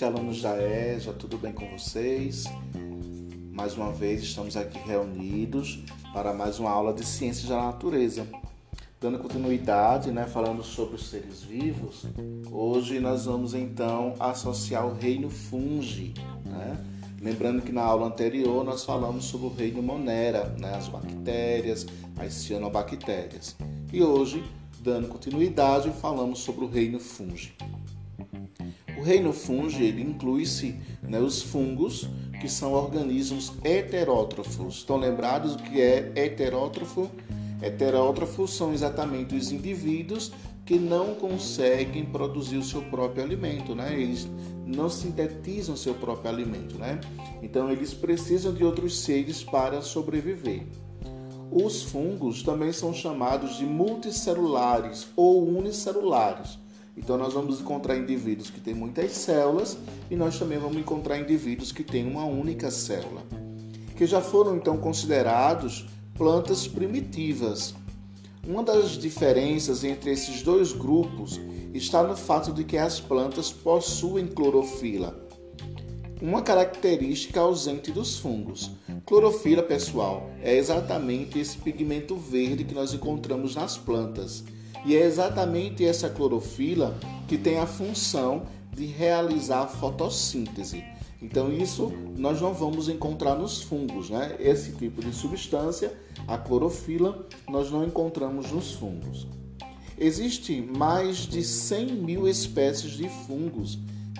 noite, alunos da EJA, tudo bem com vocês? Mais uma vez estamos aqui reunidos para mais uma aula de Ciências da Natureza. Dando continuidade, né, falando sobre os seres vivos, hoje nós vamos então associar o reino fungi. Né? Lembrando que na aula anterior nós falamos sobre o reino Monera, né, as bactérias, as cianobactérias. E hoje, dando continuidade, falamos sobre o reino fungi. O reino fungi inclui-se né, os fungos, que são organismos heterótrofos. Estão lembrados o que é heterótrofo? Heterótrofos são exatamente os indivíduos que não conseguem produzir o seu próprio alimento, né? Eles não sintetizam seu próprio alimento, né? Então eles precisam de outros seres para sobreviver. Os fungos também são chamados de multicelulares ou unicelulares então nós vamos encontrar indivíduos que têm muitas células e nós também vamos encontrar indivíduos que têm uma única célula, que já foram então considerados plantas primitivas. Uma das diferenças entre esses dois grupos está no fato de que as plantas possuem clorofila, uma característica ausente dos fungos. Clorofila, pessoal, é exatamente esse pigmento verde que nós encontramos nas plantas. E é exatamente essa clorofila que tem a função de realizar a fotossíntese. Então isso nós não vamos encontrar nos fungos, né? Esse tipo de substância, a clorofila, nós não encontramos nos fungos. Existem mais de 100 mil espécies de fungos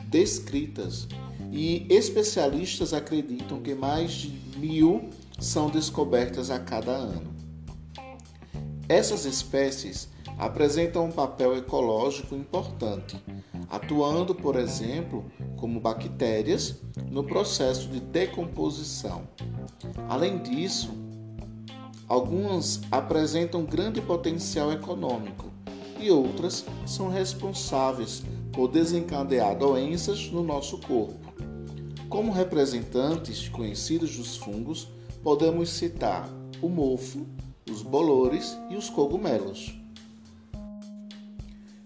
descritas e especialistas acreditam que mais de mil são descobertas a cada ano. Essas espécies apresentam um papel ecológico importante, atuando, por exemplo, como bactérias no processo de decomposição. Além disso, algumas apresentam grande potencial econômico e outras são responsáveis por desencadear doenças no nosso corpo. Como representantes conhecidos dos fungos, podemos citar o mofo, os bolores e os cogumelos.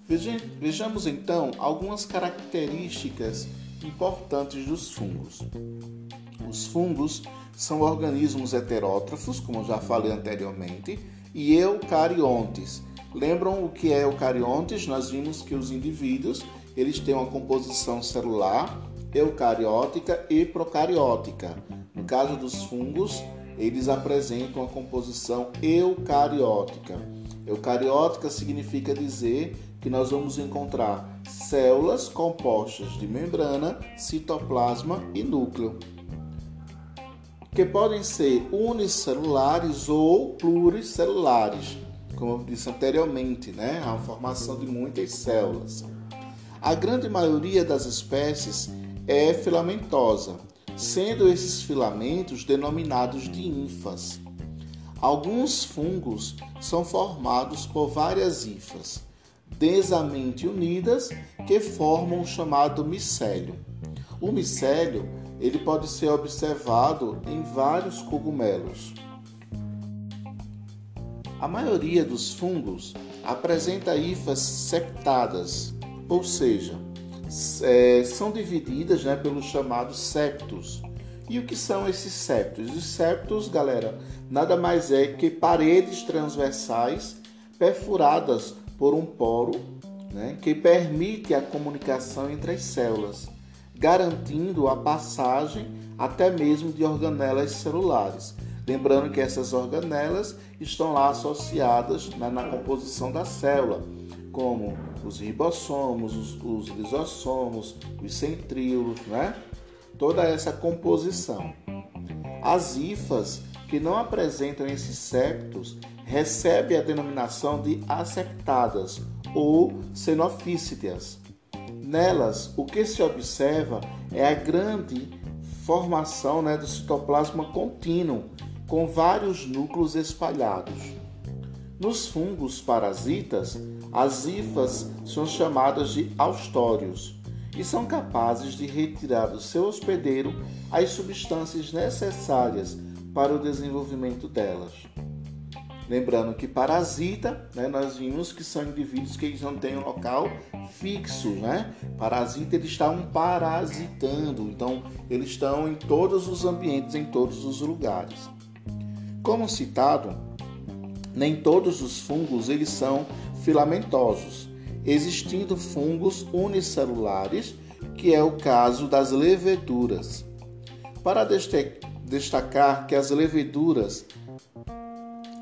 Vejamos então algumas características importantes dos fungos. Os fungos são organismos heterótrofos, como já falei anteriormente, e eucariontes. Lembram o que é eucariontes? Nós vimos que os indivíduos eles têm uma composição celular eucariótica e procariótica. No caso dos fungos, eles apresentam a composição eucariótica. Eucariótica significa dizer que nós vamos encontrar células compostas de membrana, citoplasma e núcleo, que podem ser unicelulares ou pluricelulares, como eu disse anteriormente, né? a formação de muitas células. A grande maioria das espécies é filamentosa, sendo esses filamentos denominados de ínfas. Alguns fungos são formados por várias hifas densamente unidas que formam o chamado micélio. O micélio ele pode ser observado em vários cogumelos. A maioria dos fungos apresenta hifas septadas, ou seja, é, são divididas né, pelos chamados septos. E o que são esses septos? Os septos, galera, nada mais é que paredes transversais perfuradas por um poro né, que permite a comunicação entre as células, garantindo a passagem até mesmo de organelas celulares. Lembrando que essas organelas estão lá associadas na, na composição da célula, como os ribossomos, os, os lisossomos, os centríolos, né? toda essa composição. As hifas que não apresentam esses septos recebe a denominação de aseptadas ou xenofícitas. Nelas, o que se observa é a grande formação né, do citoplasma contínuo, com vários núcleos espalhados. Nos fungos parasitas, as hifas são chamadas de austórios e são capazes de retirar do seu hospedeiro as substâncias necessárias para o desenvolvimento delas. Lembrando que parasita, né, nós vimos que são indivíduos que não têm um local fixo, né? Parasita, eles estão parasitando, então eles estão em todos os ambientes, em todos os lugares. Como citado, nem todos os fungos eles são filamentosos, existindo fungos unicelulares, que é o caso das leveduras. Para destacar que as leveduras,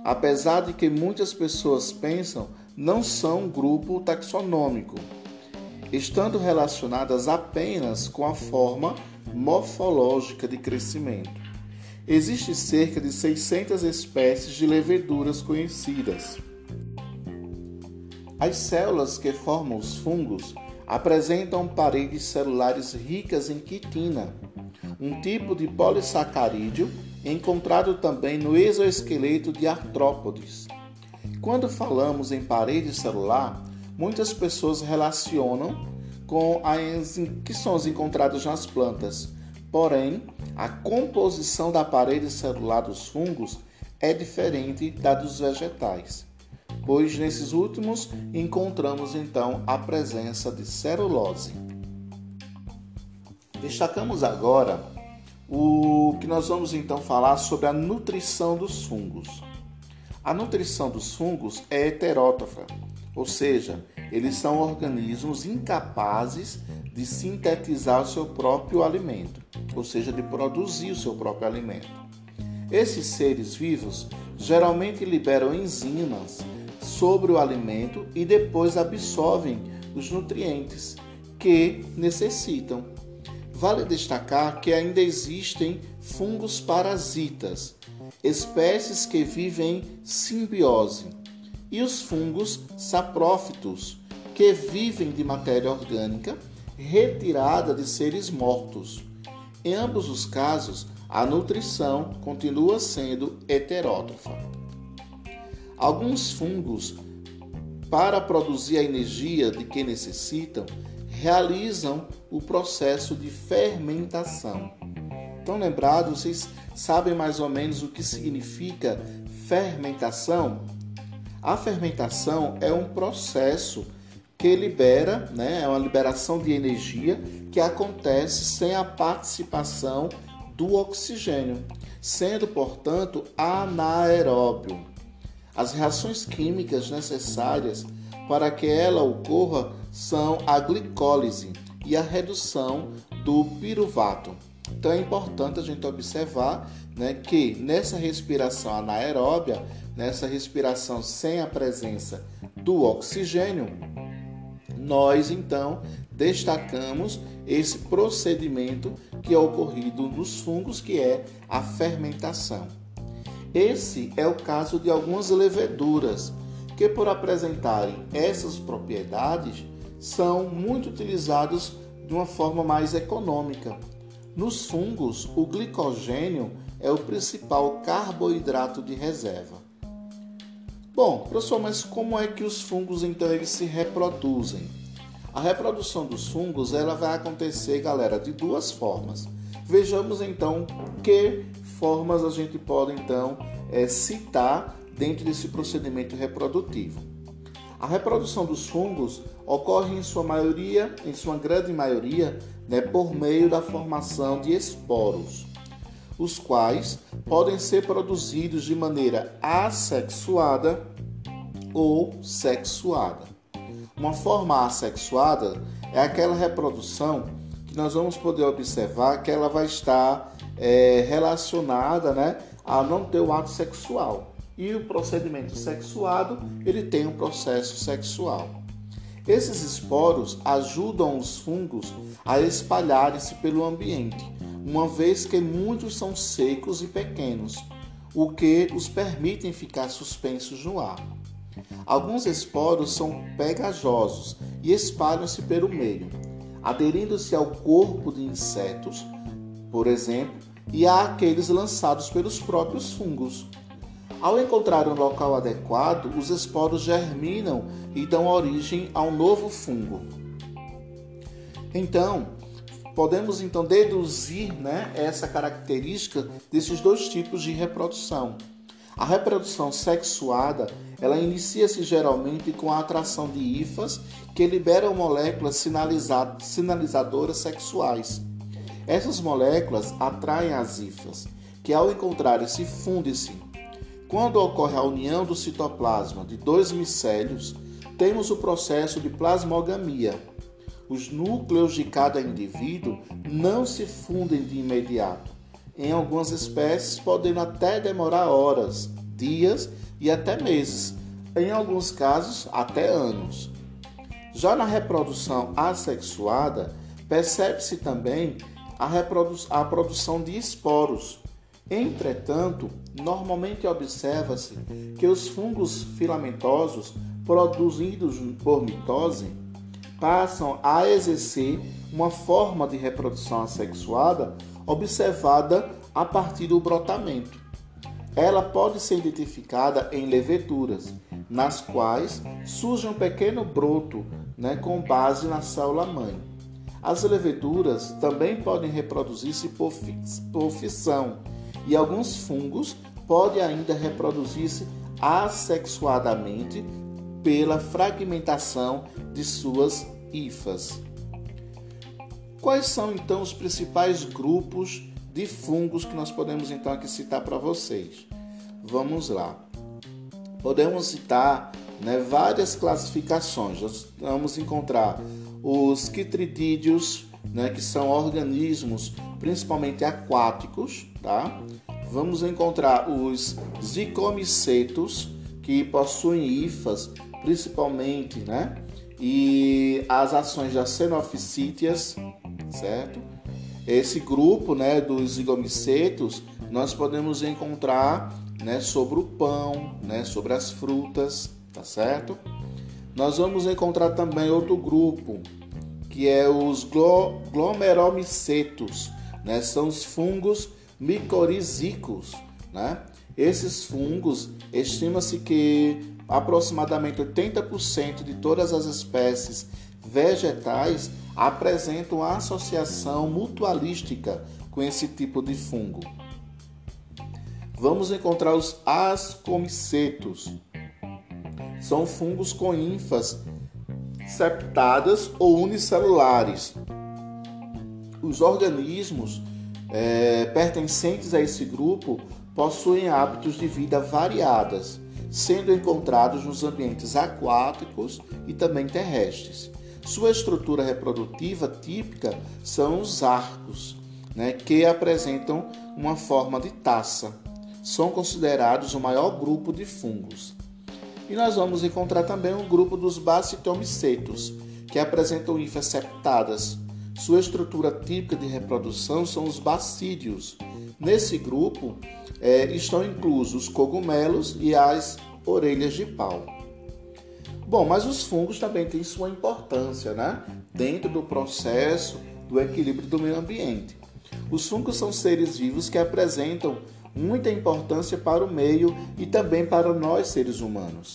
apesar de que muitas pessoas pensam, não são um grupo taxonômico, estando relacionadas apenas com a forma morfológica de crescimento. Existem cerca de 600 espécies de leveduras conhecidas. As células que formam os fungos apresentam paredes celulares ricas em quitina, um tipo de polissacarídeo encontrado também no exoesqueleto de artrópodes. Quando falamos em parede celular, muitas pessoas relacionam com as que são encontradas nas plantas. Porém, a composição da parede celular dos fungos é diferente da dos vegetais pois nesses últimos encontramos então a presença de celulose. Destacamos agora o que nós vamos então falar sobre a nutrição dos fungos. A nutrição dos fungos é heterótrofa, ou seja, eles são organismos incapazes de sintetizar o seu próprio alimento, ou seja, de produzir o seu próprio alimento. Esses seres vivos geralmente liberam enzimas sobre o alimento e depois absorvem os nutrientes que necessitam. Vale destacar que ainda existem fungos parasitas, espécies que vivem em simbiose, e os fungos saprófitos, que vivem de matéria orgânica retirada de seres mortos. Em ambos os casos, a nutrição continua sendo heterótrofa. Alguns fungos, para produzir a energia de que necessitam, realizam o processo de fermentação. Estão lembrados? Vocês sabem mais ou menos o que significa fermentação? A fermentação é um processo que libera, né, é uma liberação de energia que acontece sem a participação do oxigênio, sendo, portanto, anaeróbio. As reações químicas necessárias para que ela ocorra são a glicólise e a redução do piruvato. Então é importante a gente observar né, que nessa respiração anaeróbia, nessa respiração sem a presença do oxigênio, nós então destacamos esse procedimento que é ocorrido nos fungos, que é a fermentação. Esse é o caso de algumas leveduras, que por apresentarem essas propriedades, são muito utilizados de uma forma mais econômica. Nos fungos, o glicogênio é o principal carboidrato de reserva. Bom, professor, mas como é que os fungos então eles se reproduzem? A reprodução dos fungos ela vai acontecer, galera, de duas formas. Vejamos então que formas a gente pode então é, citar dentro desse procedimento reprodutivo. A reprodução dos fungos ocorre em sua maioria, em sua grande maioria, né, por meio da formação de esporos, os quais podem ser produzidos de maneira assexuada ou sexuada. Uma forma assexuada é aquela reprodução que nós vamos poder observar que ela vai estar é, relacionada né, a não ter o ato sexual. E o procedimento sexuado, ele tem um processo sexual. Esses esporos ajudam os fungos a espalharem-se pelo ambiente, uma vez que muitos são secos e pequenos, o que os permitem ficar suspensos no ar. Alguns esporos são pegajosos e espalham-se pelo meio, aderindo-se ao corpo de insetos, por exemplo, e há aqueles lançados pelos próprios fungos. Ao encontrar um local adequado, os esporos germinam e dão origem a um novo fungo. Então, podemos então deduzir né, essa característica desses dois tipos de reprodução. A reprodução sexuada, ela inicia-se geralmente com a atração de hifas que liberam moléculas sinalizadoras sexuais. Essas moléculas atraem as hifas, que ao encontrarem-se fundem-se. Quando ocorre a união do citoplasma de dois micélios, temos o processo de plasmogamia. Os núcleos de cada indivíduo não se fundem de imediato. Em algumas espécies, podendo até demorar horas, dias e até meses, em alguns casos, até anos. Já na reprodução assexuada, percebe-se também a, a produção de esporos. Entretanto, normalmente observa-se que os fungos filamentosos produzidos por mitose passam a exercer uma forma de reprodução assexuada observada a partir do brotamento. Ela pode ser identificada em leveduras, nas quais surge um pequeno broto né, com base na célula-mãe. As leveduras também podem reproduzir-se por, por fissão, e alguns fungos podem ainda reproduzir-se assexuadamente pela fragmentação de suas hifas. Quais são então os principais grupos de fungos que nós podemos então aqui citar para vocês? Vamos lá. Podemos citar né, várias classificações. Nós vamos encontrar os quitridídeos, né, que são organismos principalmente aquáticos, tá? Vamos encontrar os zicomicetos, que possuem hifas principalmente, né? E as ações das xenofisíteas, certo? Esse grupo, né, dos zigomicetos, nós podemos encontrar, né, sobre o pão, né, sobre as frutas, tá certo? Nós vamos encontrar também outro grupo, que é os glomeromicetos, né? São os fungos micorizícicos, né? Esses fungos, estima-se que aproximadamente 80% de todas as espécies vegetais apresentam associação mutualística com esse tipo de fungo. Vamos encontrar os ascomicetos. São fungos com ínfas septadas ou unicelulares. Os organismos é, pertencentes a esse grupo possuem hábitos de vida variadas sendo encontrados nos ambientes aquáticos e também terrestres. Sua estrutura reprodutiva típica são os arcos, né, que apresentam uma forma de taça. São considerados o maior grupo de fungos. E nós vamos encontrar também um grupo dos bacitomicetos, que apresentam hifas septadas. Sua estrutura típica de reprodução são os bacídios. Nesse grupo, é, estão inclusos os cogumelos e as orelhas de pau. Bom, mas os fungos também têm sua importância, né? Dentro do processo do equilíbrio do meio ambiente. Os fungos são seres vivos que apresentam muita importância para o meio e também para nós seres humanos.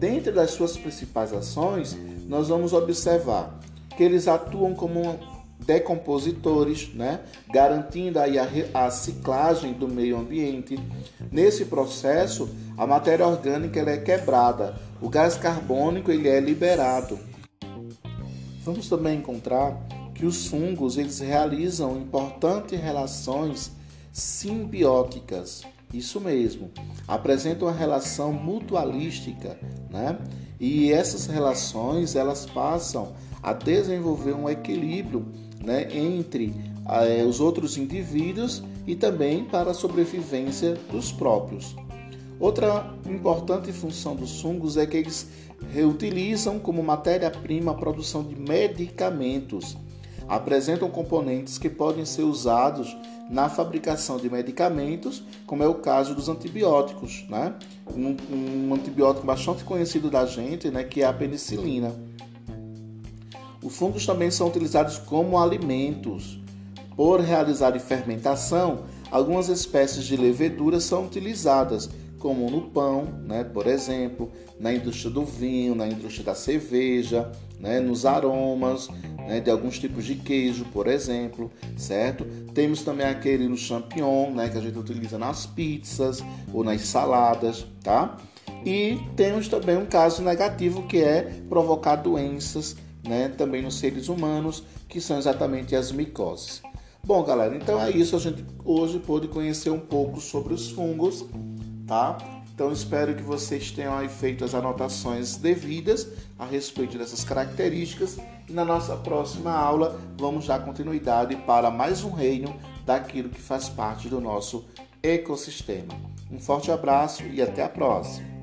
Dentro das suas principais ações, nós vamos observar que eles atuam como decompositores, né? garantindo aí a, a ciclagem do meio ambiente. Nesse processo, a matéria orgânica ela é quebrada, o gás carbônico ele é liberado. Vamos também encontrar que os fungos eles realizam importantes relações simbióticas. Isso mesmo, apresentam uma relação mutualística, né? E essas relações elas passam a desenvolver um equilíbrio né, entre eh, os outros indivíduos e também para a sobrevivência dos próprios. Outra importante função dos fungos é que eles reutilizam como matéria-prima a produção de medicamentos. Apresentam componentes que podem ser usados na fabricação de medicamentos, como é o caso dos antibióticos, né? Um, um antibiótico bastante conhecido da gente, né, que é a penicilina. Os fungos também são utilizados como alimentos. Por realizar fermentação, algumas espécies de leveduras são utilizadas, como no pão, né, por exemplo, na indústria do vinho, na indústria da cerveja, né, nos aromas né, de alguns tipos de queijo, por exemplo, certo? Temos também aquele no champignon, né, que a gente utiliza nas pizzas ou nas saladas, tá? E temos também um caso negativo que é provocar doenças, né, também nos seres humanos, que são exatamente as micoses. Bom, galera, então é isso. A gente hoje pôde conhecer um pouco sobre os fungos, tá? Então espero que vocês tenham aí feito as anotações devidas a respeito dessas características e na nossa próxima aula vamos dar continuidade para mais um reino daquilo que faz parte do nosso ecossistema. Um forte abraço e até a próxima!